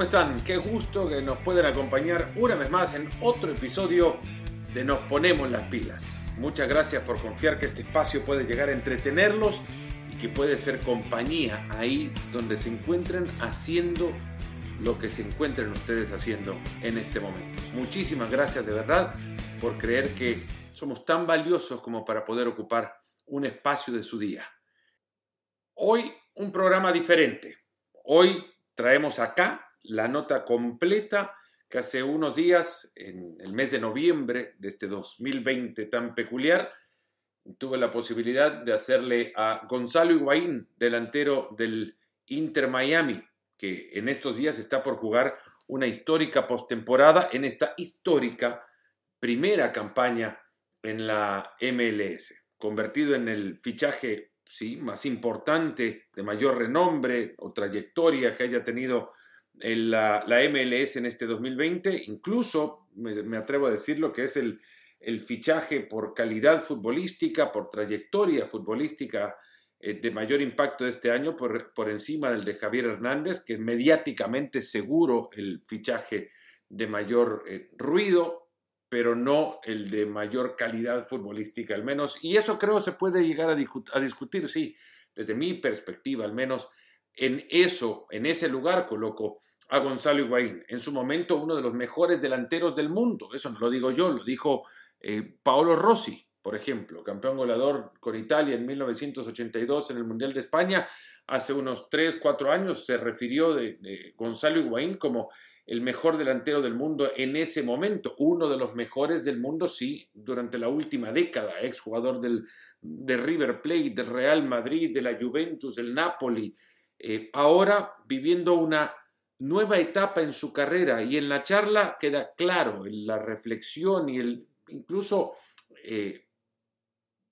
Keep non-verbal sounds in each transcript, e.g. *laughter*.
¿cómo están? Qué gusto que nos pueden acompañar una vez más en otro episodio de Nos Ponemos las Pilas. Muchas gracias por confiar que este espacio puede llegar a entretenerlos y que puede ser compañía ahí donde se encuentren haciendo lo que se encuentren ustedes haciendo en este momento. Muchísimas gracias de verdad por creer que somos tan valiosos como para poder ocupar un espacio de su día. Hoy un programa diferente. Hoy traemos acá la nota completa que hace unos días, en el mes de noviembre de este 2020 tan peculiar, tuve la posibilidad de hacerle a Gonzalo Higuaín, delantero del Inter Miami, que en estos días está por jugar una histórica postemporada en esta histórica primera campaña en la MLS, convertido en el fichaje sí, más importante, de mayor renombre o trayectoria que haya tenido la, la, MLS en este 2020. Incluso me, atrevo a decirlo que es el, el, fichaje por calidad futbolística, por trayectoria futbolística eh, de mayor impacto de este año, por, por encima del de Javier Hernández, que es mediáticamente seguro el fichaje de mayor eh, ruido, pero no el de mayor calidad futbolística al menos. Y eso creo se puede llegar a, a discutir, sí, desde mi perspectiva al menos. En eso, en ese lugar coloco a Gonzalo Higuaín, en su momento uno de los mejores delanteros del mundo. Eso no lo digo yo, lo dijo eh, Paolo Rossi, por ejemplo, campeón goleador con Italia en 1982 en el Mundial de España. Hace unos 3, 4 años se refirió de, Gonzalo Higuaín como el mejor delantero del mundo en ese momento, uno de los mejores del mundo, sí, durante la última década, exjugador del, de River Plate, del Real Madrid, de la Juventus, del Napoli, eh, ahora viviendo una nueva etapa en su carrera y en la charla queda claro, en la reflexión y el incluso eh,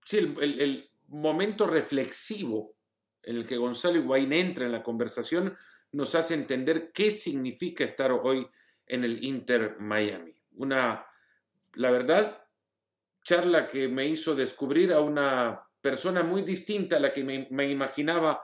sí, el, momento reflexivo en el que Gonzalo Higuaín entra en la conversación nos hace entender qué significa estar hoy en el Inter Miami. Una, la verdad, charla que me hizo descubrir a una persona muy distinta a la que me, me imaginaba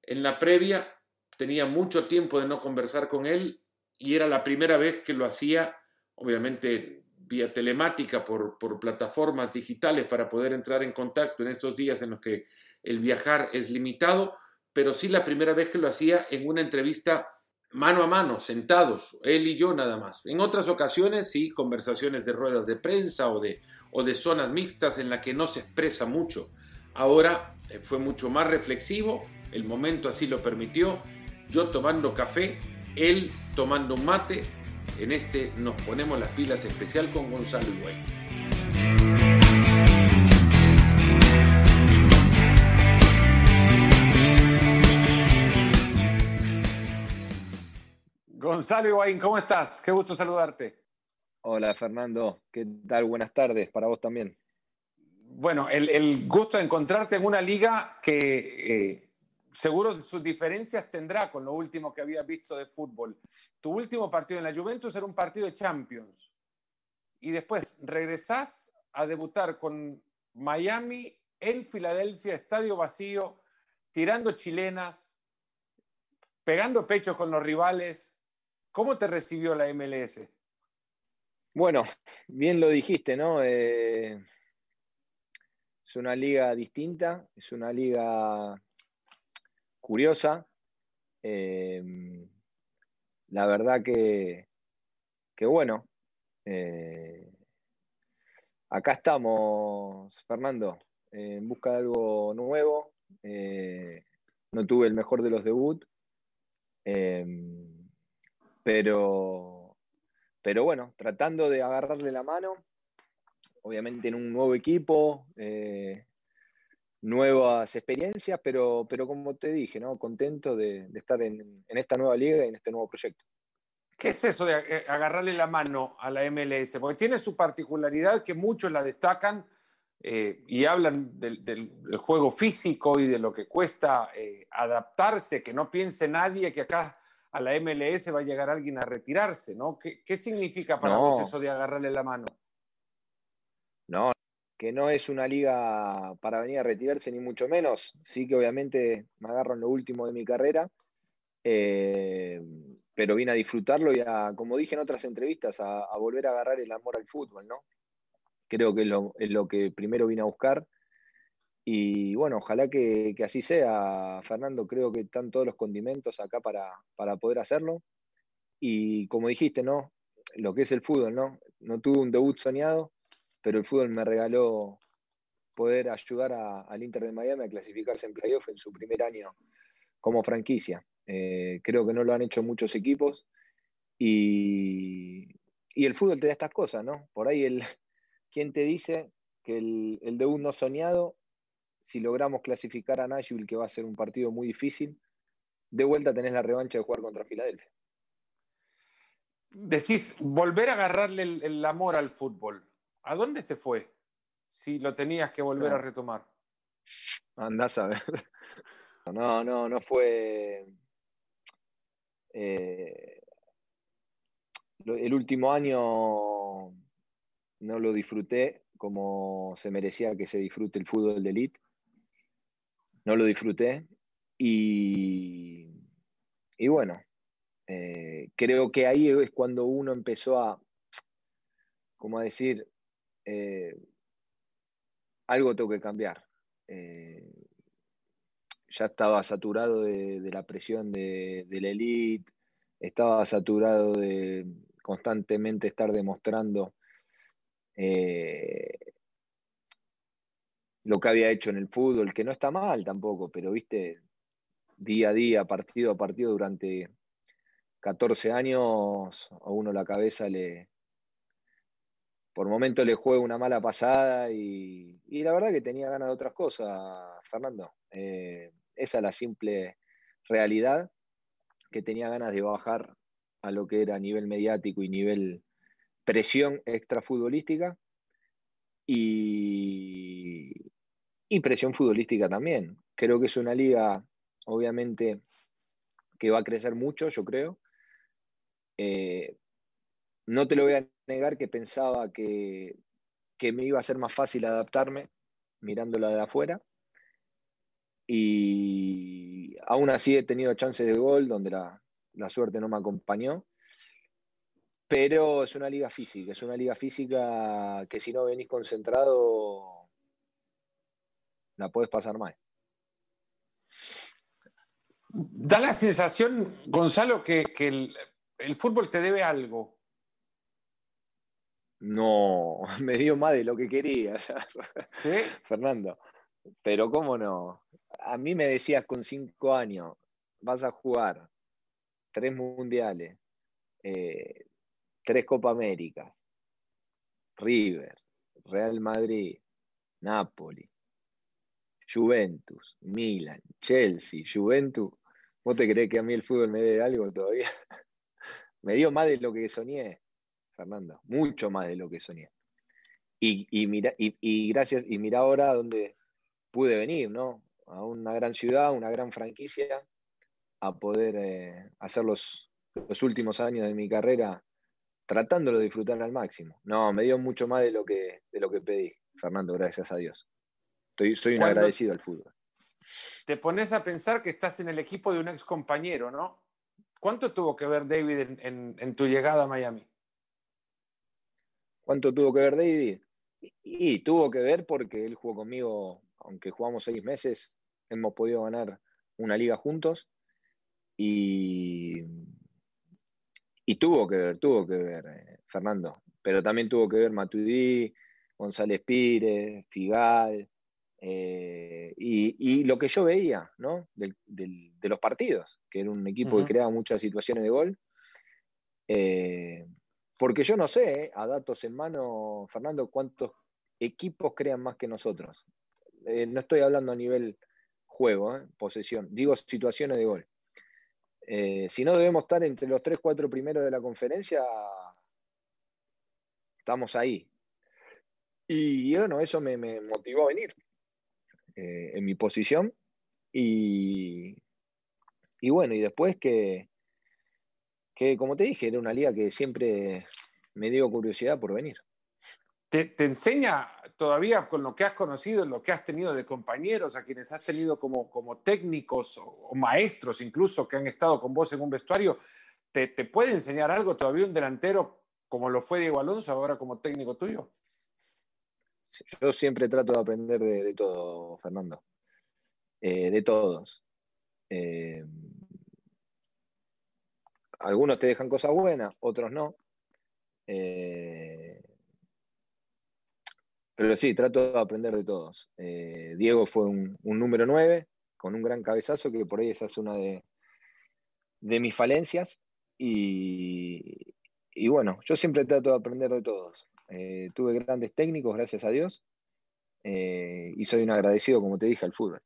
en la previa. Tenía mucho tiempo de no conversar con él y era la primera vez que lo hacía, obviamente vía telemática por, por, plataformas digitales para poder entrar en contacto en estos días en los que el viajar es limitado, pero sí la primera vez que lo hacía en una entrevista mano a mano, sentados, él y yo nada más. En otras ocasiones sí, conversaciones de ruedas de prensa o de, o de zonas mixtas en la que no se expresa mucho. Ahora eh, fue mucho más reflexivo, el momento así lo permitió, yo tomando café, él tomando un mate, en este nos ponemos las pilas especial con Gonzalo Higuaín. Gonzalo Higuaín, ¿cómo estás? Qué gusto saludarte. Hola Fernando, ¿qué tal? Buenas tardes para vos también. Bueno, el, el gusto de encontrarte en una liga que eh, seguro sus diferencias tendrá con lo último que habías visto de fútbol. Tu último partido en la Juventus era un partido de Champions. Y después regresás a debutar con Miami en Filadelfia, estadio vacío, tirando chilenas, pegando pechos con los rivales. ¿Cómo te recibió la MLS? Bueno, bien lo dijiste, ¿no? Eh, es una liga distinta, es una liga curiosa. Eh, la verdad que, que bueno, eh, acá estamos, Fernando, en busca de algo nuevo. no tuve el mejor de los debut pero, pero bueno, tratando de agarrarle la mano, obviamente en un nuevo equipo, eh, nuevas experiencias, pero, pero como te dije, ¿no? contento de, de estar en, en, esta nueva liga y en este nuevo proyecto. ¿Qué es eso de eh, agarrarle la mano a la MLS? Porque tiene su particularidad que muchos la destacan eh, y hablan del, del, del, juego físico y de lo que cuesta eh, adaptarse, que no piense nadie que acá a la MLS va a llegar alguien a retirarse, ¿no? ¿Qué, qué significa para no. vos eso de agarrarle la mano? Que no es una liga para venir a retirarse, ni mucho menos. Sí que obviamente me agarro en lo último de mi carrera. Eh, pero vine a disfrutarlo y a, como dije en otras entrevistas, a, volver a agarrar el amor al fútbol, ¿no? Creo que es lo, lo que primero vine a buscar. Y bueno, ojalá que, así sea, Fernando. Creo que están todos los condimentos acá para, para, poder hacerlo. Y como dijiste, ¿no? Lo que es el fútbol, ¿no? No tuve un debut soñado, pero el fútbol me regaló poder ayudar al Inter de Miami a clasificarse en playoff en su primer año como franquicia. Eh, creo que no lo han hecho muchos equipos y, el fútbol te da estas cosas, ¿no? Por ahí el, *laughs* ¿quién te dice que el, el debut no soñado, si logramos clasificar a Nashville, que va a ser un partido muy difícil, de vuelta tenés la revancha de jugar contra Filadelfia. Decís, volver a agarrarle el amor al fútbol. ¿A dónde se fue? si lo tenías que volver a retomar? Andás a ver. No, no, no fue. Eh, el último año no lo disfruté como se merecía que se disfrute el fútbol de elite. No lo disfruté. Y, y bueno, eh, creo que ahí es cuando uno empezó a, como a decir, eh, algo tengo que cambiar. Eh, ya estaba saturado de, la presión de, la elite, estaba saturado de constantemente estar demostrando eh, lo que había hecho en el fútbol, que no está mal tampoco, pero viste, día a día, partido a partido, durante 14 años, a uno la cabeza le, por momento le juego una mala pasada y, la verdad que tenía ganas de otras cosas, Fernando. Eh, esa es la simple realidad, que tenía ganas de bajar a lo que era nivel mediático y nivel presión extrafutbolística y, y presión futbolística también. Creo que es una liga, obviamente, que va a crecer mucho, yo creo. Eh, no te lo voy a negar que pensaba que, me iba a ser más fácil adaptarme mirándola de afuera. Y aún así he tenido chances de gol donde la, suerte no me acompañó. Pero es una liga física, es una liga física que si no venís concentrado, la puedes pasar mal. Da la sensación, Gonzalo, que, el, fútbol te debe algo. No, *laughs* me dio más de lo que quería, *laughs* Fernando. Pero cómo no. A mí me decías con cinco años, vas a jugar tres mundiales, eh, tres Copa América, River, Real Madrid, Napoli, Juventus, Milan, Chelsea, Juventus. ¿Vos te crees que a mí el fútbol me dé algo todavía? *laughs* me dio más de lo que soñé. Fernando, mucho más de lo que soñé. Y, mira, y, gracias, y mira ahora dónde pude venir, ¿no? A una gran ciudad, una gran franquicia, a poder eh, hacer los, últimos años de mi carrera tratándolo de disfrutar al máximo. No, me dio mucho más de lo que, de lo que pedí, Fernando, gracias a Dios. Estoy, soy un agradecido al fútbol. Te pones a pensar que estás en el equipo de un ex compañero, ¿no? ¿Cuánto tuvo que ver David en tu llegada a Miami? ¿Cuánto tuvo que ver David? Y, tuvo que ver porque él jugó conmigo, aunque jugamos seis meses, hemos podido ganar una liga juntos. Y, y tuvo que ver, tuvo que ver, eh, Fernando. Pero también tuvo que ver Matuidi, González Pires, Figal, eh, y, lo que yo veía ¿no? de los partidos, que era un equipo que creaba muchas situaciones de gol. Eh, porque yo no sé, eh, a datos en mano, Fernando, cuántos equipos crean más que nosotros. Eh, no estoy hablando a nivel juego, eh, posesión, digo situaciones de gol. si no debemos estar entre los 3, 4 primeros de la conferencia, estamos ahí. Y bueno, eso me, motivó a venir en mi posición. Y, y bueno, y después que, que como te dije, era una liga que siempre me dio curiosidad por venir. ¿Te, enseña todavía con lo que has conocido, lo que has tenido de compañeros, a quienes has tenido como, como técnicos o, maestros incluso que han estado con vos en un vestuario? ¿te, ¿te puede enseñar algo todavía un delantero como lo fue Diego Alonso ahora como técnico tuyo? Yo siempre trato de aprender de, todo, Fernando. Eh, de todos. Eh, algunos te dejan cosas buenas, otros no. Eh, pero sí, trato de aprender de todos. Diego fue un, número 9 con un gran cabezazo, que por ahí esa es una de, mis falencias. Y, bueno, yo siempre trato de aprender de todos. Eh, tuve grandes técnicos, gracias a Dios, eh, y soy un agradecido, como te dije, al fútbol.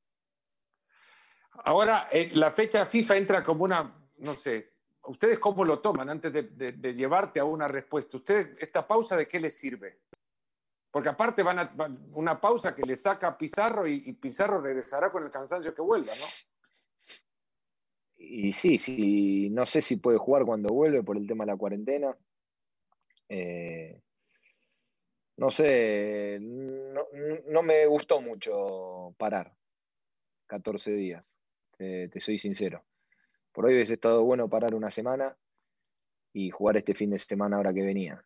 Ahora, eh, la fecha FIFA entra como una, no sé, ¿ustedes cómo lo toman antes de, llevarte a una respuesta? ¿Ustedes, esta pausa de qué les sirve? Porque aparte van a una pausa que le saca a Pizarro y, Pizarro regresará con el cansancio que vuelva, ¿no? y sí, sí, no sé si puede jugar cuando vuelve por el tema de la cuarentena. Eh, no sé, no, me gustó mucho parar 14 días, te, soy sincero. Por hoy hubiese estado bueno parar una semana y jugar este fin de semana ahora que venía.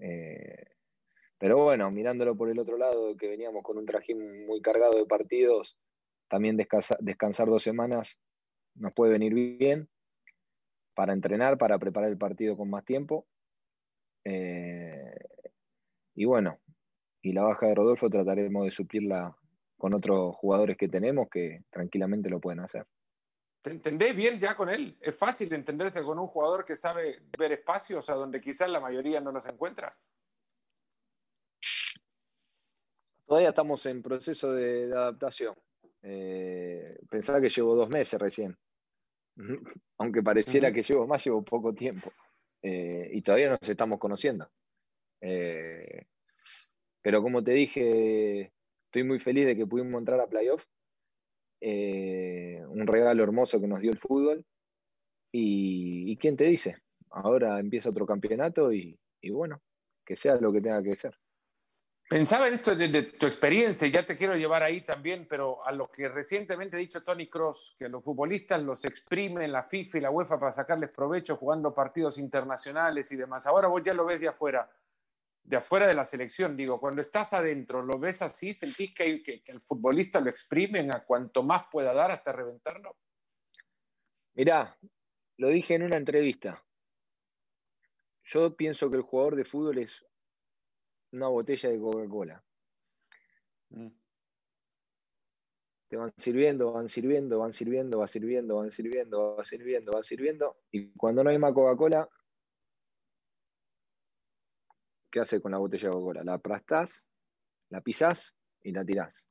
Eh, pero bueno, mirándolo por el otro lado, que veníamos con un trajín muy cargado de partidos, también descansar dos semanas nos puede venir bien para entrenar, para preparar el partido con más tiempo. Eh, y bueno, y la baja de Rodolfo trataremos de suplirla con otros jugadores que tenemos que tranquilamente lo pueden hacer. ¿Te entendés bien ya con él? ¿Es fácil entenderse con un jugador que sabe ver espacios a donde quizás la mayoría no los encuentra? Todavía estamos en proceso de adaptación. Eh, pensaba que llevo dos meses recién. *laughs* Aunque pareciera que llevo más, llevo poco tiempo. Eh, y todavía nos estamos conociendo. Eh, pero como te dije, estoy muy feliz de que pudimos entrar a playoff. Un regalo hermoso que nos dio el fútbol. Y, quién te dice, ahora empieza otro campeonato y bueno, que sea lo que tenga que ser. Pensaba en esto de, tu experiencia, ya te quiero llevar ahí también, pero a lo que recientemente ha dicho Tony Cross, que los futbolistas los exprimen la FIFA y la UEFA para sacarles provecho jugando partidos internacionales y demás. Ahora vos ya lo ves de afuera, de afuera de la selección. Digo, cuando estás adentro, ¿lo ves así? ¿Sentís que, que, que el futbolista lo exprimen a cuanto más pueda dar hasta reventarlo? Mirá, lo dije en una entrevista. Yo pienso que el jugador de fútbol es una botella de Coca-Cola. Mm. Te van sirviendo, van sirviendo, van sirviendo, van sirviendo, van sirviendo, van sirviendo, van sirviendo. Y cuando no hay más Coca-Cola, ¿qué hace con la botella de Coca-Cola? La aplastás, la pisás y la tirás.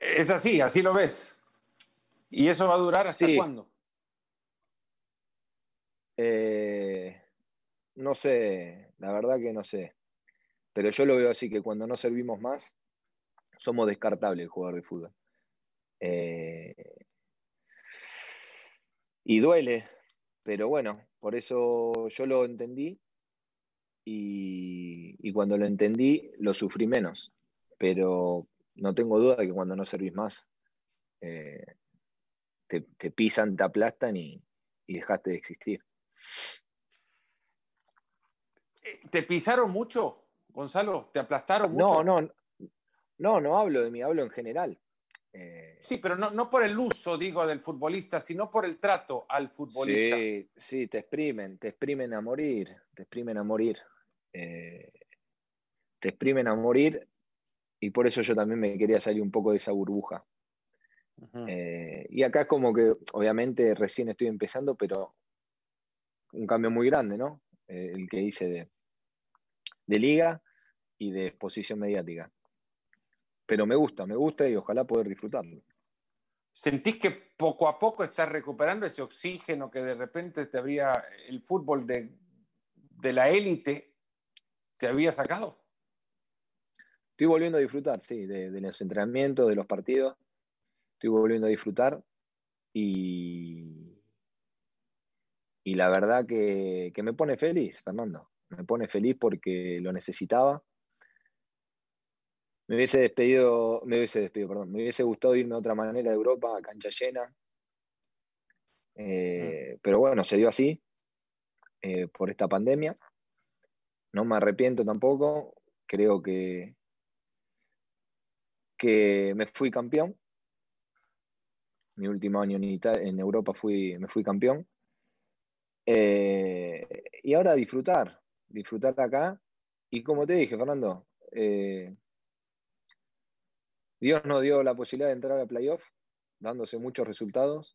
Es así, así lo ves. ¿Y eso va a durar hasta cuándo? Eh, no sé, la verdad que no sé. Pero yo lo veo así, que cuando no servimos más, somos descartables el jugador de fútbol. Eh, y duele, pero bueno, por eso yo lo entendí y, cuando lo entendí lo sufrí menos. Pero no tengo duda de que cuando no servís más, eh, te, pisan, te aplastan y dejaste de existir. ¿Te pisaron mucho, Gonzalo? ¿Te aplastaron mucho? No, no, no, no hablo de mí, hablo en general. Eh, sí, pero no, por el uso, digo, del futbolista, sino por el trato al futbolista. Sí, sí, te exprimen, te exprimen a morir, te exprimen a morir. Eh, te exprimen a morir y por eso yo también me quería salir un poco de esa burbuja. Eh, y acá es como que, obviamente, recién estoy empezando, pero un cambio muy grande, ¿no? El que hice de, de liga y de exposición mediática. Pero me gusta, me gusta y ojalá poder disfrutarlo. ¿Sentís que poco a poco estás recuperando ese oxígeno que de repente te había el fútbol de, la élite te había sacado? Estoy volviendo a disfrutar, sí, de, de, los entrenamientos, de los partidos. Estoy volviendo a disfrutar y, y la verdad que, me pone feliz, Fernando. Me pone feliz porque lo necesitaba. Me hubiese despedido, me hubiese despedido, perdón, me hubiese gustado irme de otra manera de Europa, a cancha llena. Eh, pero bueno, se dio así eh, por esta pandemia. No me arrepiento tampoco. Creo que, que me fui campeón. Mi último año en, en Europa fui, me fui campeón. Eh, y ahora disfrutar, disfrutar acá. Y como te dije, Fernando, Dios nos dio la posibilidad de entrar a playoff, dándose muchos resultados.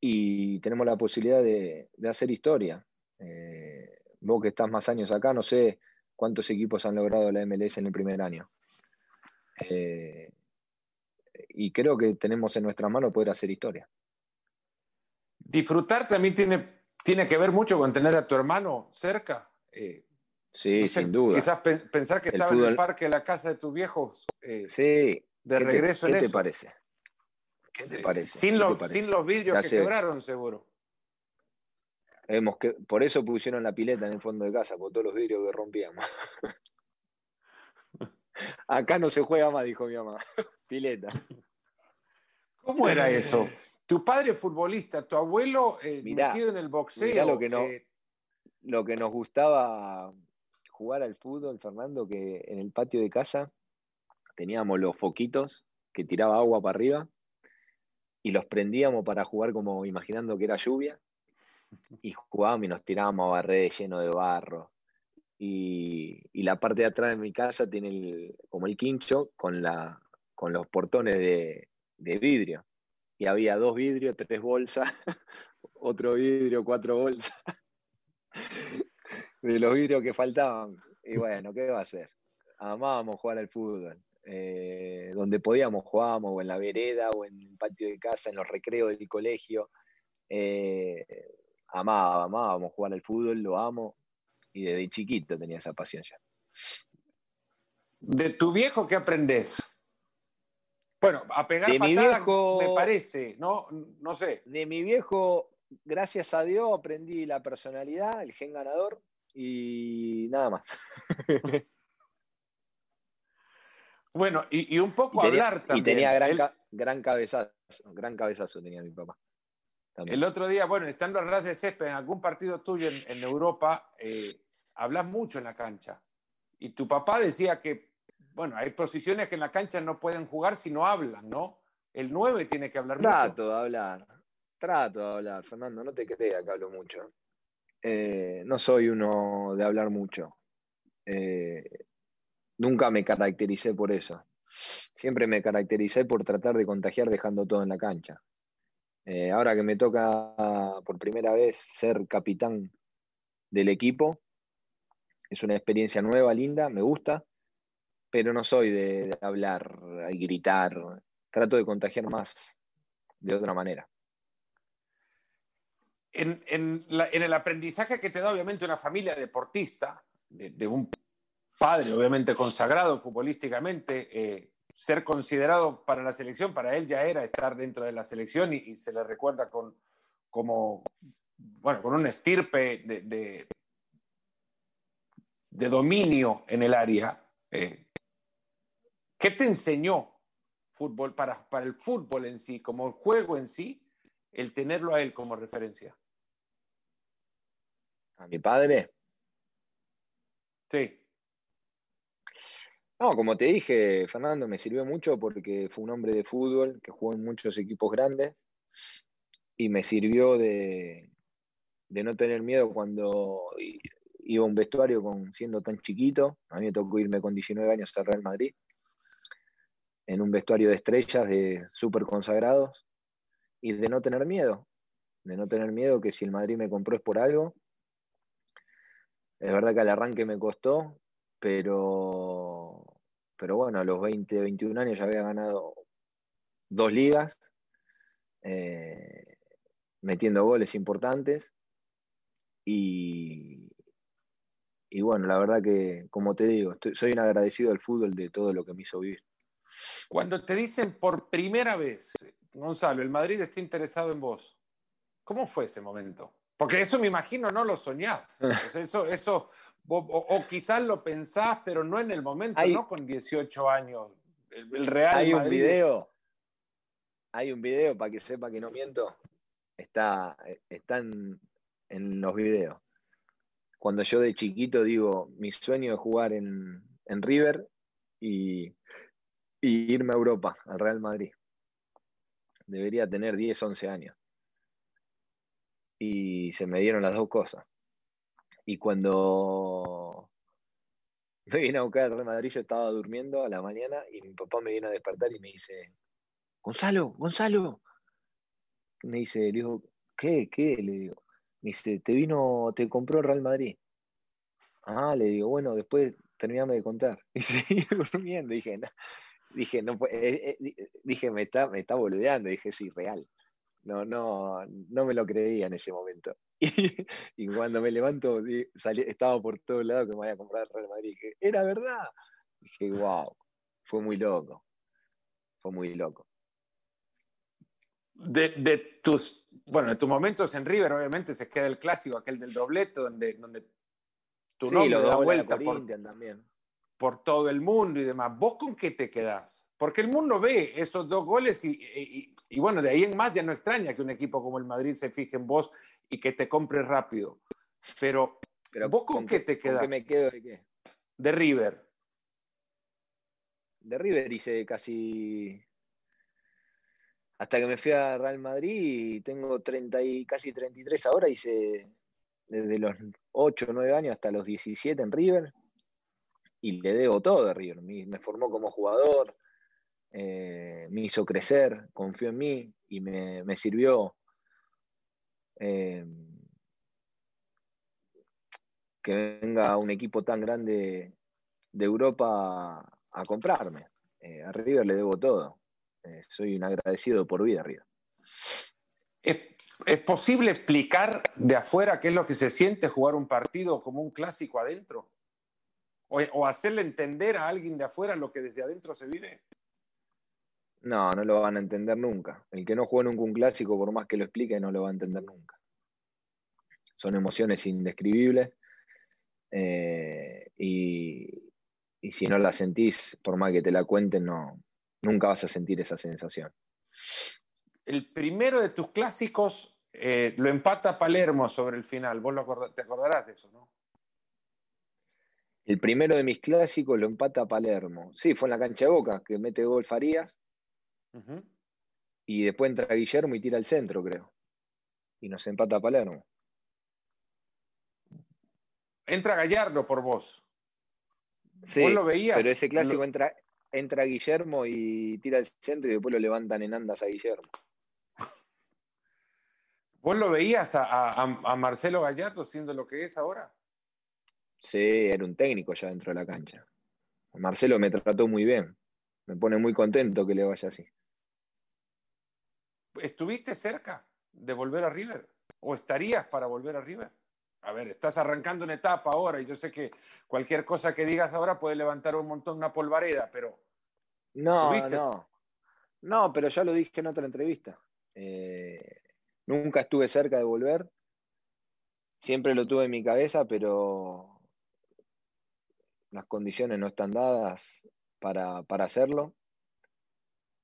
Y tenemos la posibilidad de, hacer historia. Eh, vos que estás más años acá, no sé cuántos equipos han logrado la MLS en el primer año. Eh, y creo que tenemos en nuestras manos poder hacer historia. Disfrutar también tiene, tiene que ver mucho con tener a tu hermano cerca. Eh, Sí, sin duda. Quizás pensar que estaba en el parque de la casa de tus viejos. Eh, sí. De regreso ¿qué te parece? ¿Qué te parece? Sin, sin los vidrios que quebraron, seguro. Hemos que, por eso pusieron la pileta en el fondo de casa, por todos los vidrios que rompíamos. *laughs* Acá no se juega más, dijo mi mamá. *laughs* pileta. ¿Cómo era eso? Tu padre futbolista, tu abuelo eh, metido en el boxeo. lo que, no, eh, lo que nos gustaba jugar al fútbol, Fernando, que en el patio de casa teníamos los foquitos que tiraba agua para arriba y los prendíamos para jugar como imaginando que era lluvia y jugábamos y nos tirábamos a barrer lleno de barro. Y, la parte de atrás de mi casa tiene como el quincho con, la, con los portones de, de vidrio. Y había dos vidrios, tres bolsas, *laughs* otro vidrio, cuatro bolsas de los vidrios que faltaban. Y bueno, ¿qué va a hacer? Amábamos jugar al fútbol. Eh, donde podíamos jugábamos, o en la vereda, o en el patio de casa, en los recreos del colegio. Eh, amaba, amábamos jugar al fútbol, lo amo. Y desde chiquito tenía esa pasión ya. ¿De tu viejo qué aprendes? Bueno, a pegar de mi viejo, me parece, ¿no? No sé. De mi viejo, gracias a Dios, aprendí la personalidad, el gen ganador y nada más. *laughs* bueno, y, un poco hablar también. Y tenía gran, gran cabezazo, gran cabezazo tenía mi papá. El otro día, bueno, estando al ras de césped en algún partido tuyo en, Europa, eh, hablas mucho en la cancha. Y tu papá decía que, bueno, hay posiciones que en la cancha no pueden jugar si no hablan, ¿no? El 9 tiene que hablar mucho. Trato de hablar, trato de hablar, Fernando, no te creas que hablo mucho. Eh, no soy uno de hablar mucho. Eh, nunca me caractericé por eso. Siempre me caractericé por tratar de contagiar dejando todo en la cancha. Eh, ahora que me toca por primera vez ser capitán del equipo, es una experiencia nueva, linda, me gusta, pero no soy de, de hablar y gritar. Trato de contagiar más de otra manera en, el aprendizaje que te da obviamente una familia deportista, de, un padre obviamente consagrado futbolísticamente, eh, ser considerado para la selección, para él ya era estar dentro de la selección y, se le recuerda con, como, bueno, con un estirpe de, dominio en el área. Eh, ¿Qué te enseñó fútbol para, para el fútbol en sí, como el juego en sí, el tenerlo a él como referencia? A mi padre. Sí. No, como te dije, Fernando, me sirvió mucho porque fue un hombre de fútbol que jugó en muchos equipos grandes y me sirvió de, no tener miedo cuando iba a un vestuario con, siendo tan chiquito. A mí me tocó irme con 19 años a Real Madrid en un vestuario de estrellas, de súper consagrados, y de no tener miedo, de no tener miedo que si el Madrid me compró es por algo es verdad que al arranque me costó, pero, pero bueno, a los 20, 21 años ya había ganado dos ligas, eh, metiendo goles importantes. Y, y bueno, la verdad que, como te digo, soy un agradecido al fútbol de todo lo que me hizo vivir. Cuando te dicen por primera vez, Gonzalo, el Madrid está interesado en vos, ¿cómo fue ese momento? Porque eso me imagino no lo soñás. *laughs* eso, eso, o, quizás lo pensás, pero no en el momento, no con 18 años. El, Real Hay un video. Hay un video para que sepa que no miento. Está, están en los videos. Cuando yo de chiquito digo, mi sueño es jugar en, River y, irme a Europa, al Real Madrid. Debería tener 10, 11 años. Y se me dieron las dos cosas. Y cuando *laughs* me vine a buscar al Real Madrid, yo estaba durmiendo a la mañana y mi papá me viene a despertar y me dice, Gonzalo, Gonzalo. Me dice, le digo, ¿qué? ¿Qué? Le digo, me dice, te vino, te compró el Real Madrid. Ah, le digo, bueno, después terminame de contar. *laughs* Y seguí durmiendo. Dije, no, dije, no, eh, eh, dije, me está, me está boludeando. Dije, sí, real. No, no, no me lo creía en ese momento. *laughs* Y, cuando me levanto, estaba por todos lados que me voy a comprar el Real Madrid. Dije, era verdad. Dije, wow, fue muy loco. Fue muy loco. De, de tus bueno, en tus momentos en River, obviamente, se queda el clásico, aquel del dobleto, donde, donde tu nombre da vuelta por, también. por todo el mundo y demás. ¿Vos con qué te quedás? Porque el mundo ve esos dos goles y, y, bueno, de ahí en más ya no extraña que un equipo como el Madrid se fije en vos y que te compre rápido. Pero, Pero ¿vos con, qué te quedás? ¿Con me quedo de qué? De River. De River hice casi hasta que me fui a Real Madrid y tengo 30 y casi 33 ahora, hice desde los 8 o 9 años hasta los 17 en River y le debo todo a River. Me, formó como jugador, eh, me hizo crecer, confió en mí y me, sirvió eh, que venga un equipo tan grande de Europa a, comprarme. Eh, a River le debo todo. Soy un agradecido por vida arriba. ¿Es, posible explicar de afuera qué es lo que se siente jugar un partido como un clásico adentro? O, hacerle entender a alguien de afuera lo que desde adentro se vive? No, no lo van a entender nunca. El que no juega nunca un clásico, por más que lo explique, no lo va a entender nunca. Son emociones indescribibles. Eh, y, y, si no la sentís, por más que te la cuenten, no, nunca vas a sentir esa sensación. El primero de tus clásicos eh, lo empata Palermo sobre el final. Vos te acordarás de eso, ¿no? El primero de mis clásicos lo empata Palermo. Sí, fue en la cancha de Boca, que mete gol Farías. Y después entra Guillermo y tira al centro, creo. Y nos empata Palermo. Entra Gallardo por vos. Sí, ¿Vos lo veías? pero ese clásico entra, entra Guillermo y tira el centro y después lo levantan en andas a Guillermo. *laughs* ¿Vos lo veías a, Marcelo Gallardo siendo lo que es ahora? Sí, era un técnico ya dentro de la cancha. Marcelo me trató muy bien. Me pone muy contento que le vaya así. ¿Estuviste cerca de volver a River? ¿O estarías para volver a River? a ver, estás arrancando una etapa ahora y yo sé que cualquier cosa que digas ahora puede levantar un montón una polvareda, pero... No, no. No, pero ya lo dije en otra entrevista. Eh, nunca estuve cerca de volver. Siempre lo tuve en mi cabeza, pero las condiciones no están dadas para, hacerlo.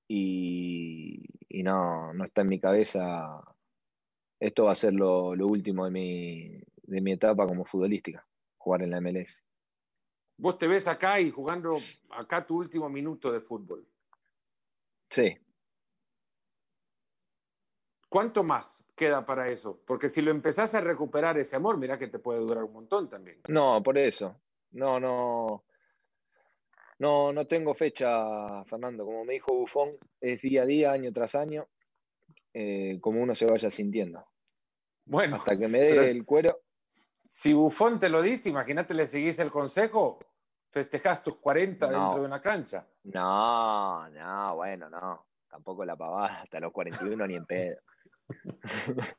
Y, no, no está en mi cabeza. Esto va a ser lo último de mi, de mi etapa como futbolística, jugar en la MLS. Vos te ves acá y jugando acá tu último minuto de fútbol. Sí. ¿Cuánto más queda para eso? Porque si lo empezás a recuperar ese amor, mira que te puede durar un montón también. No, por eso. No, no. No, no tengo fecha, Fernando. Como me dijo Bufón, es día a día, año tras año, eh, como uno se vaya sintiendo. Bueno. Hasta que me dé el cuero. Si Bufón te lo dice, imagínate, le seguís el consejo, festejás tus 40 dentro de una cancha. No, no, bueno, no. Tampoco la pavada, hasta los 41 ni en pedo. *laughs*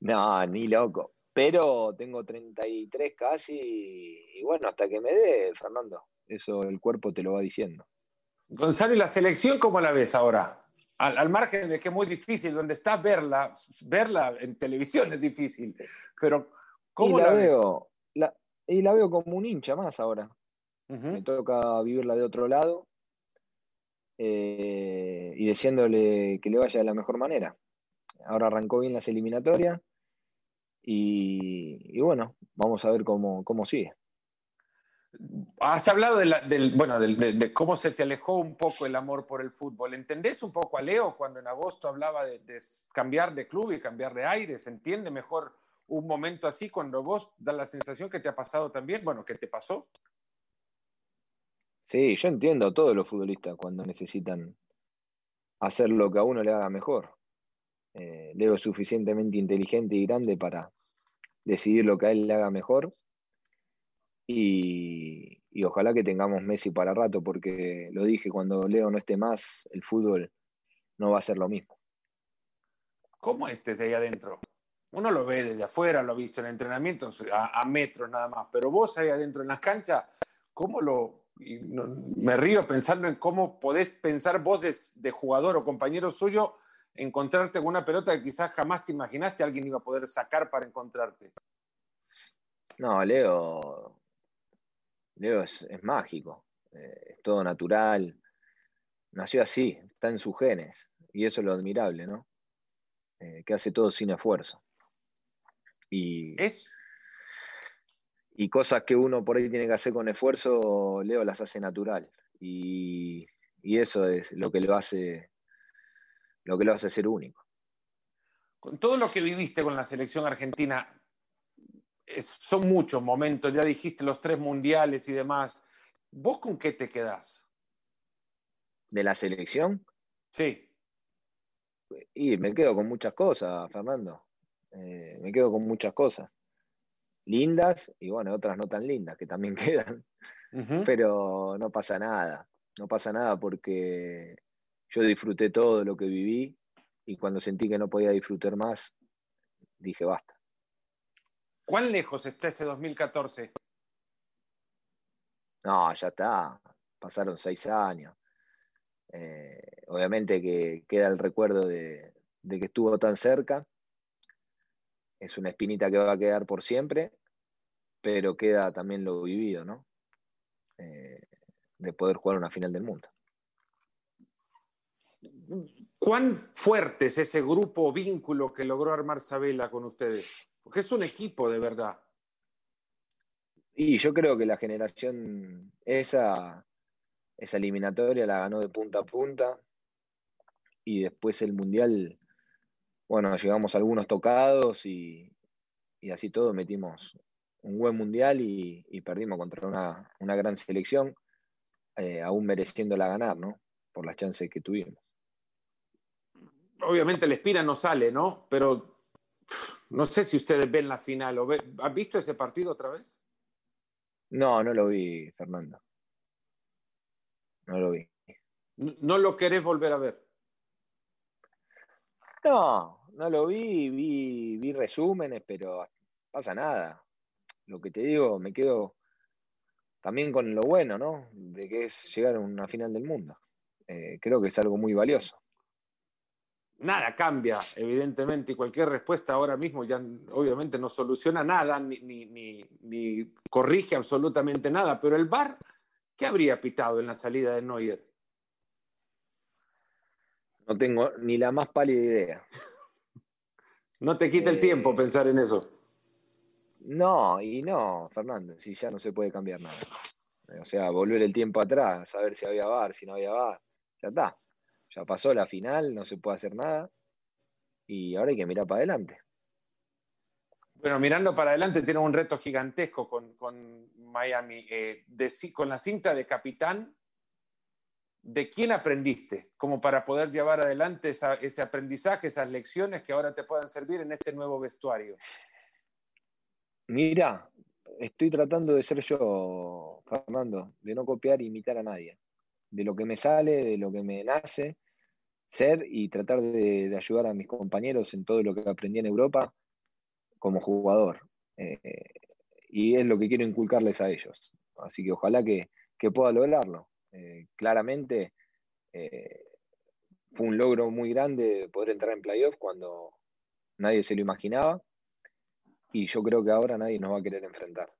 no, ni loco. Pero tengo 33 casi y, bueno, hasta que me dé, Fernando. Eso el cuerpo te lo va diciendo. Gonzalo, ¿y la selección cómo la ves ahora? al, margen de que es muy difícil, donde está verla, verla en televisión es difícil, pero ¿cómo la, veo? y la veo como un hincha más ahora. Me toca vivirla de otro lado eh, y deseándole que le vaya de la mejor manera. Ahora arrancó bien las eliminatorias y, bueno, vamos a ver cómo, cómo sigue. Has hablado de, bueno, de, cómo se te alejó un poco el amor por el fútbol. ¿Entendés un poco a Leo cuando en agosto hablaba de, cambiar de club y cambiar de aire? ¿Se entiende mejor un momento así cuando vos da la sensación que te ha pasado también? Bueno, que te pasó. Sí, yo entiendo a todos los futbolistas cuando necesitan hacer lo que a uno le haga mejor. Eh, Leo es suficientemente inteligente y grande para decidir lo que a él le haga mejor. Y, ojalá que tengamos Messi para rato, porque lo dije, cuando Leo no esté más, el fútbol no va a ser lo mismo. ¿Cómo es desde ahí adentro? Uno lo ve desde afuera, lo ha visto en entrenamientos a, a metros nada más, pero vos ahí adentro en las canchas, ¿cómo lo, y me río pensando en cómo podés pensar vos de, jugador o compañero suyo, encontrarte con una pelota que quizás jamás te imaginaste alguien iba a poder sacar para encontrarte. No, Leo, Leo es, mágico, eh, es todo natural, nació así, está en sus genes, y eso es lo admirable, ¿no? Eh, que hace todo sin esfuerzo. Y, ¿Es? y cosas que uno por ahí tiene que hacer con esfuerzo, Leo las hace natural. Y, eso es lo que lo hace lo que lo hace ser único. Con todo lo que viviste con la selección argentina, son muchos momentos, ya dijiste los tres mundiales y demás. ¿Vos con qué te quedás? ¿De la selección? Sí. Y me quedo con muchas cosas, Fernando. Eh, me quedo con muchas cosas lindas y bueno, otras no tan lindas que también *laughs* quedan. Pero no pasa nada, no pasa nada porque yo disfruté todo lo que viví y cuando sentí que no podía disfrutar más, dije basta. ¿Cuán lejos está ese 2014? No, ya está, pasaron seis años. Eh, obviamente que queda el recuerdo de que estuvo tan cerca es una espinita que va a quedar por siempre, pero queda también lo vivido, ¿no? Eh, de poder jugar una final del mundo. ¿Cuán fuerte es ese grupo o vínculo que logró armar Sabela con ustedes? Porque es un equipo de verdad. Y yo creo que la generación, esa, esa eliminatoria la ganó de punta a punta. Y después el Mundial bueno, llegamos algunos tocados y, así todo metimos un buen mundial y, perdimos contra una, gran selección, eh, aún mereciéndola ganar, ¿no? Por las chances que tuvimos. Obviamente la espina no sale, ¿no? Pero no sé si ustedes ven la final. O ¿Has visto ese partido otra vez? No, no lo vi, Fernando. No lo vi. ¿No lo querés volver a ver? No, no lo vi, vi, vi resúmenes, pero pasa nada. Lo que te digo, me quedo también con lo bueno, ¿no? De que es llegar a una final del mundo. Eh, creo que es algo muy valioso. Nada cambia, evidentemente, y cualquier respuesta ahora mismo ya obviamente no soluciona nada, ni, ni corrige absolutamente nada, pero el VAR, ¿qué habría pitado en la salida de Neuer? No tengo ni la más pálida idea. *laughs* No te quita el tiempo eh, pensar en eso. No, y no, Fernando, si ya no se puede cambiar nada. O sea, volver el tiempo atrás, saber si había bar, si no había bar, ya está. Ya pasó la final, no se puede hacer nada. Y ahora hay que mirar para adelante. Bueno, mirando para adelante tiene un reto gigantesco con, Miami. Eh, con la cinta de capitán, ¿de quién aprendiste como para poder llevar adelante ese aprendizaje, esas lecciones que ahora te puedan servir en este nuevo vestuario? Mira, estoy tratando de ser yo, Fernando, de no copiar e imitar a nadie, de lo que me sale, de lo que me nace, ser y tratar de, ayudar a mis compañeros en todo lo que aprendí en Europa como jugador. Eh, y es lo que quiero inculcarles a ellos. Así que ojalá que pueda lograrlo. Eh, claramente, eh, fue un logro muy grande poder entrar en playoff cuando nadie se lo imaginaba. Y yo creo que ahora nadie nos va a querer enfrentar.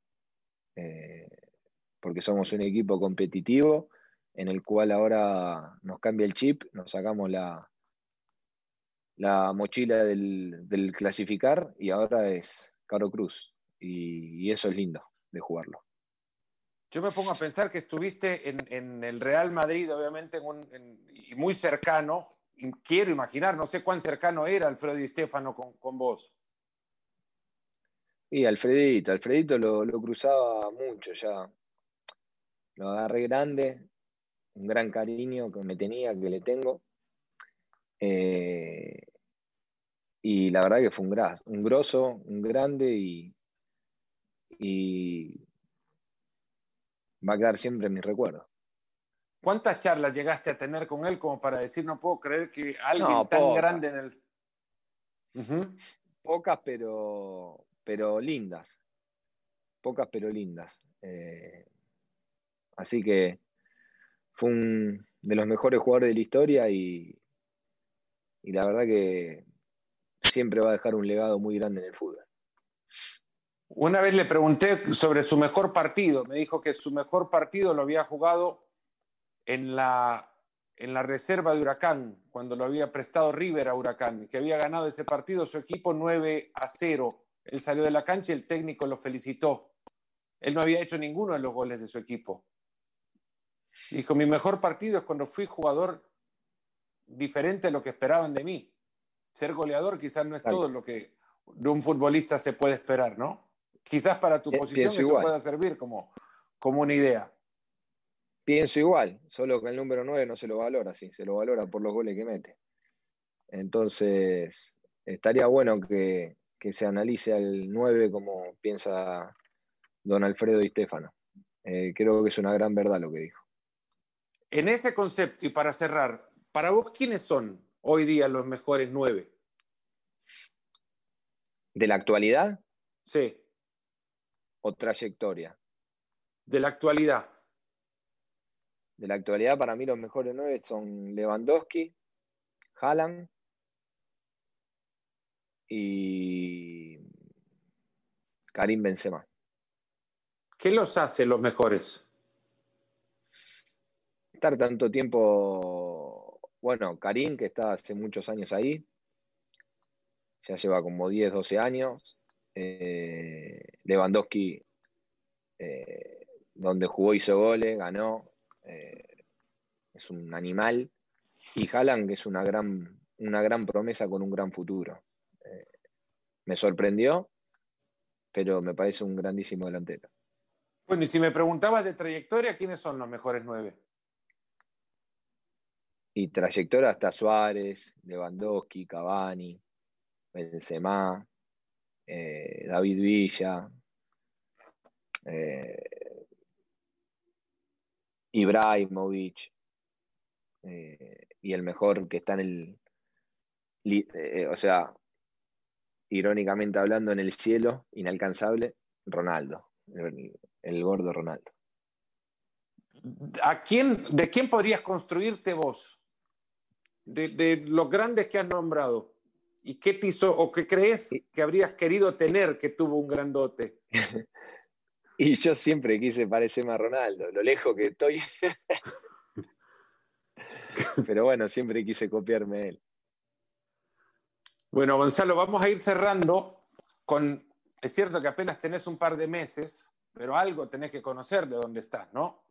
Porque somos un equipo competitivo en el cual ahora nos cambia el chip, nos sacamos la, la mochila del, clasificar y ahora es Caro Cruz. Y, eso es lindo de jugarlo. Yo me pongo a pensar que estuviste en, el Real Madrid, obviamente, y muy cercano. Y quiero imaginar, no sé cuán cercano era Alfredo Di Stefano con, vos. Y Alfredito, Alfredito lo, lo, cruzaba mucho ya. Lo agarré grande, un gran cariño que me tenía, que le tengo. Eh, y la verdad que fue un, gras, un grosso, un grande y, va a quedar siempre en mi recuerdo. ¿Cuántas charlas llegaste a tener con él como para decir no puedo creer que alguien tan grande en el... Pocas, pero, pero lindas. Pocas, pero lindas. Eh, así que fue un de los mejores jugadores de la historia y, la verdad que siempre va a dejar un legado muy grande en el fútbol. Una vez le pregunté sobre su mejor partido. Me dijo que su mejor partido lo había jugado en la, en la reserva de Huracán, cuando lo había prestado River a Huracán, que había ganado ese partido su equipo 9 a 0. Él salió de la cancha y el técnico lo felicitó. Él no había hecho ninguno de los goles de su equipo. Dijo, mi mejor partido es cuando fui jugador diferente a lo que esperaban de mí. Ser goleador quizás no es todo lo que de un futbolista se puede esperar, ¿no? Quizás para tu posición eso pueda servir como, como una idea. Pienso igual, solo que el número 9 no se lo valora, sí, se lo valora por los goles que mete. Entonces, estaría bueno que, se analice al 9 como piensa don Alfredo Di Stefano. Eh, creo que es una gran verdad lo que dijo. En ese concepto, y para cerrar, para vos, ¿quiénes son hoy día los mejores nueve? ¿De la actualidad? Sí. ¿O trayectoria? De la actualidad. De la actualidad, para mí los mejores nueve son Lewandowski, Haaland y Karim Benzema. ¿Qué los hace los mejores? Estar tanto tiempo, bueno, Karim, que está hace muchos años ahí, ya lleva como 10, 12 años. Eh, Lewandowski, eh, donde jugó hizo goles, ganó, eh, es un animal. Y Haaland, que es una gran, una gran promesa con un gran futuro. me sorprendió, pero me parece un grandísimo delantero. Bueno, y si me preguntabas de trayectoria, ¿quiénes son los mejores nueve? Y trayectoria hasta Suárez, Lewandowski, Cavani, Benzema, eh, David Villa, eh, Ibrahimovic, eh, y el mejor que está en el, o sea, irónicamente hablando, en el cielo, inalcanzable, Ronaldo, el gordo Ronaldo. ¿A quién, ¿De quién podrías construirte vos? De, los grandes que has nombrado, ¿y qué te hizo o qué crees que habrías querido tener que tuvo un grandote? *laughs* y yo siempre quise parecerme a Ronaldo, lo lejos que estoy. *laughs* Pero bueno, siempre quise copiarme a él. Bueno, Gonzalo, vamos a ir cerrando con, es cierto que apenas tenés un par de meses, pero algo tenés que conocer de dónde estás, ¿no?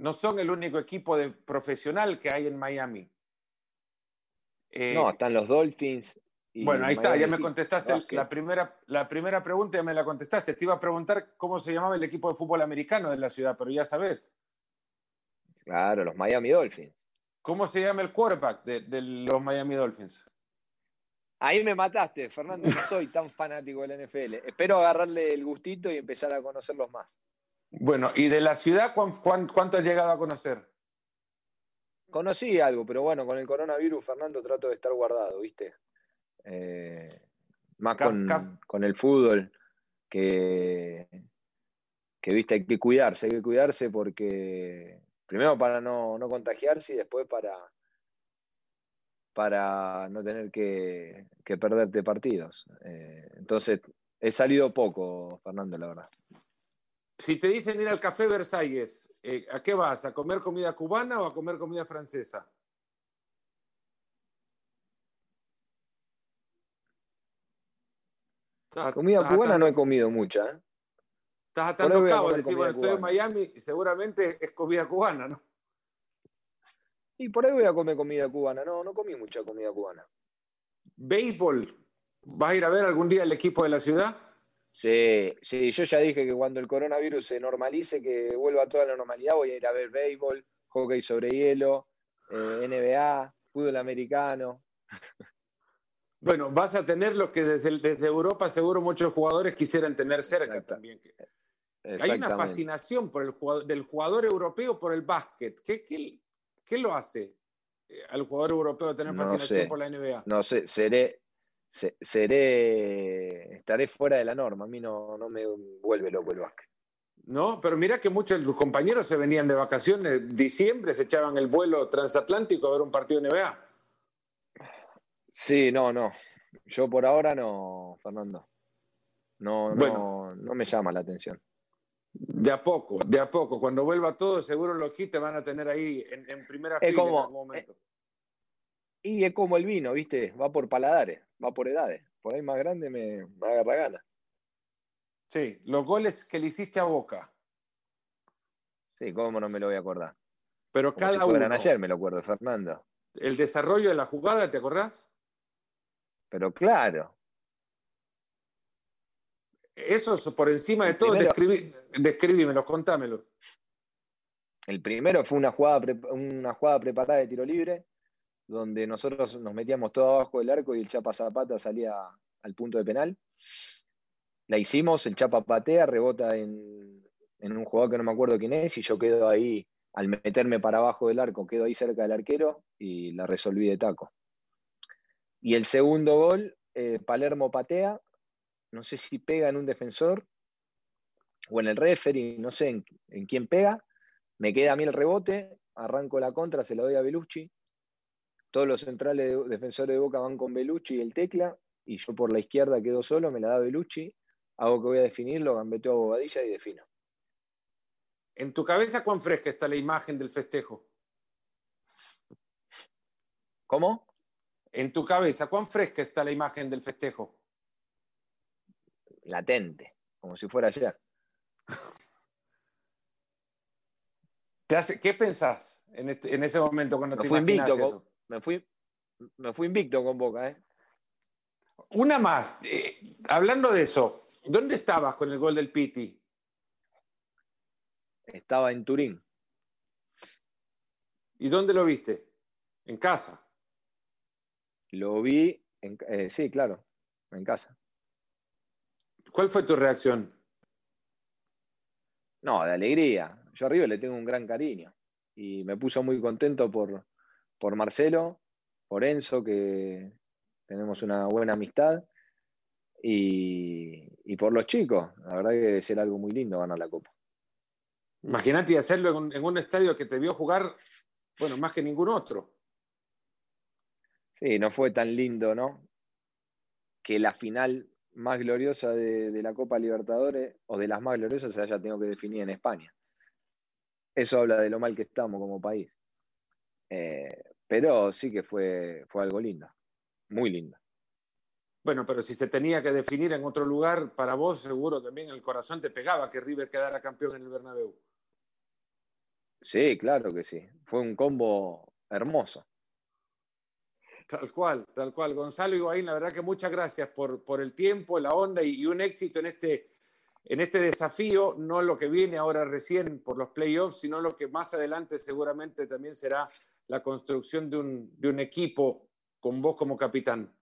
No son el único equipo de profesional que hay en Miami. Eh, no, están los Dolphins. bueno, ahí está, ya me contestaste la primera, la primera pregunta, ya me la contestaste. Te iba a preguntar cómo se llamaba el equipo de fútbol americano de la ciudad, pero ya sabes. Claro, los Miami Dolphins. ¿Cómo se llama el quarterback de, de los Miami Dolphins? Ahí me mataste, Fernando, no soy tan fanático del NFL. Espero agarrarle el gustito y empezar a conocerlos más. Bueno, ¿y de la ciudad cuánto has llegado a conocer? Conocí algo, pero bueno, con el coronavirus, Fernando, trato de estar guardado, ¿viste? Eh, más con, el fútbol, que, que, ¿viste? Hay que cuidarse, hay que cuidarse porque, primero para no, contagiarse y después para, para no tener que, perderte partidos. Eh, entonces, he salido poco, Fernando, la verdad. Si te dicen ir al Café Versalles, eh, ¿a qué vas? ¿A comer comida cubana o a comer comida francesa? comida cubana no he comido mucha. ¿eh? Estás atando cabos, decir, bueno, estoy en Miami y seguramente es comida cubana, ¿no? Y por ahí voy a comer comida cubana. No, no comí mucha comida cubana. ¿Béisbol? ¿Vas a ir a ver algún día el equipo de la ciudad? Sí, sí, yo ya dije que cuando el coronavirus se normalice, que vuelva a toda la normalidad, voy a ir a ver béisbol, hockey sobre hielo, eh, NBA, fútbol americano. *laughs* Bueno, vas a tener lo que desde, desde Europa seguro muchos jugadores quisieran tener cerca también. Hay una fascinación por el jugador, del jugador europeo por el básquet. ¿Qué, qué, ¿Qué lo hace eh, al jugador europeo tener fascinación por la NBA? No sé, seré, seré, estaré fuera de la norma. A mí no, no me vuelve loco el básquet. No, pero mira que muchos de tus compañeros se venían de vacaciones, diciembre se echaban el vuelo transatlántico a ver un partido NBA. Sí, no, no. Yo por ahora no, Fernando. No, no, no me llama la atención. De a poco, de a poco. Cuando vuelva todo, seguro los hits te van a tener ahí en, primera fila en algún momento. Y es como el vino, ¿viste? Va por paladares, va por edades. Por ahí más grande me, me agarra gana. Sí, los goles que le hiciste a Boca. Sí, cómo no me lo voy a acordar. Pero cada uno. ayer, me lo acuerdo, Fernando. El desarrollo de la jugada, ¿te acordás? Pero claro, eso es por encima de todo, describímelo, contámelo. El primero fue una jugada, una jugada preparada de tiro libre, donde nosotros nos metíamos todo abajo del arco y el Chapa Zapata salía al punto de penal. La hicimos, el Chapa patea, rebota en, en un jugador que no me acuerdo quién es, y yo quedo ahí, al meterme para abajo del arco, quedo ahí cerca del arquero y la resolví de taco. Y el segundo gol, eh, Palermo patea, no sé si pega en un defensor o en el referee, no sé en, quién pega, me queda a mí el rebote, arranco la contra, se la doy a Belucci, todos los centrales defensores de Boca van con Belucci y el tecla, y yo por la izquierda quedo solo, me la da Belucci, hago que voy a definirlo, gambeteo a Bobadilla y defino. ¿En tu cabeza cuán fresca está la imagen del festejo? ¿Cómo? En tu cabeza, ¿cuán fresca está la imagen del festejo? latente, como si fuera ayer. *laughs* ¿Qué pensás este, en, ese momento cuando te fui invicto me, fui, me fui invicto con Boca. ¿eh? Una más, eh, hablando de eso, ¿dónde estabas con el gol del Piti? Estaba en Turín. ¿Y dónde lo viste? ¿En casa? Lo vi, en, eh, sí, claro, en casa. ¿Cuál fue tu reacción? No, de alegría. Yo arriba le tengo un gran cariño. Y me puso muy contento por, por Marcelo, por Enzo, que tenemos una buena amistad. Y, por los chicos. La verdad que debe ser algo muy lindo ganar la Copa. Imagínate hacerlo en en un estadio que te vio jugar, bueno, más que ningún otro. Sí, no fue tan lindo, ¿no? Que la final más gloriosa de, la Copa Libertadores, o de las más gloriosas, se haya tenido que definir en España. Eso habla de lo mal que estamos como país. Eh, pero sí que fue, fue algo lindo, muy lindo. Bueno, pero si se tenía que definir en otro lugar, para vos seguro también el corazón te pegaba que River quedara campeón en el Bernabéu. Sí, claro que sí. Fue un combo hermoso. Tal cual, tal cual. Gonzalo Higuaín, la verdad que muchas gracias por, por el tiempo, la onda y, un éxito en este, en este desafío, no lo que viene ahora recién por los playoffs, sino lo que más adelante seguramente también será la construcción de un, de un equipo con vos como capitán.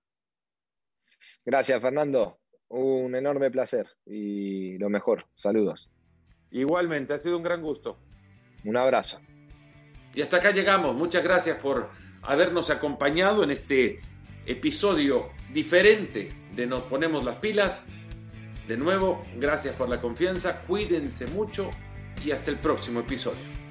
Gracias, Fernando. Un enorme placer y lo mejor. Saludos. Igualmente, ha sido un gran gusto. Un abrazo. Y hasta acá llegamos. Muchas gracias por habernos acompañado en este episodio diferente de Nos Ponemos las Pilas. De nuevo, gracias por la confianza, cuídense mucho y hasta el próximo episodio.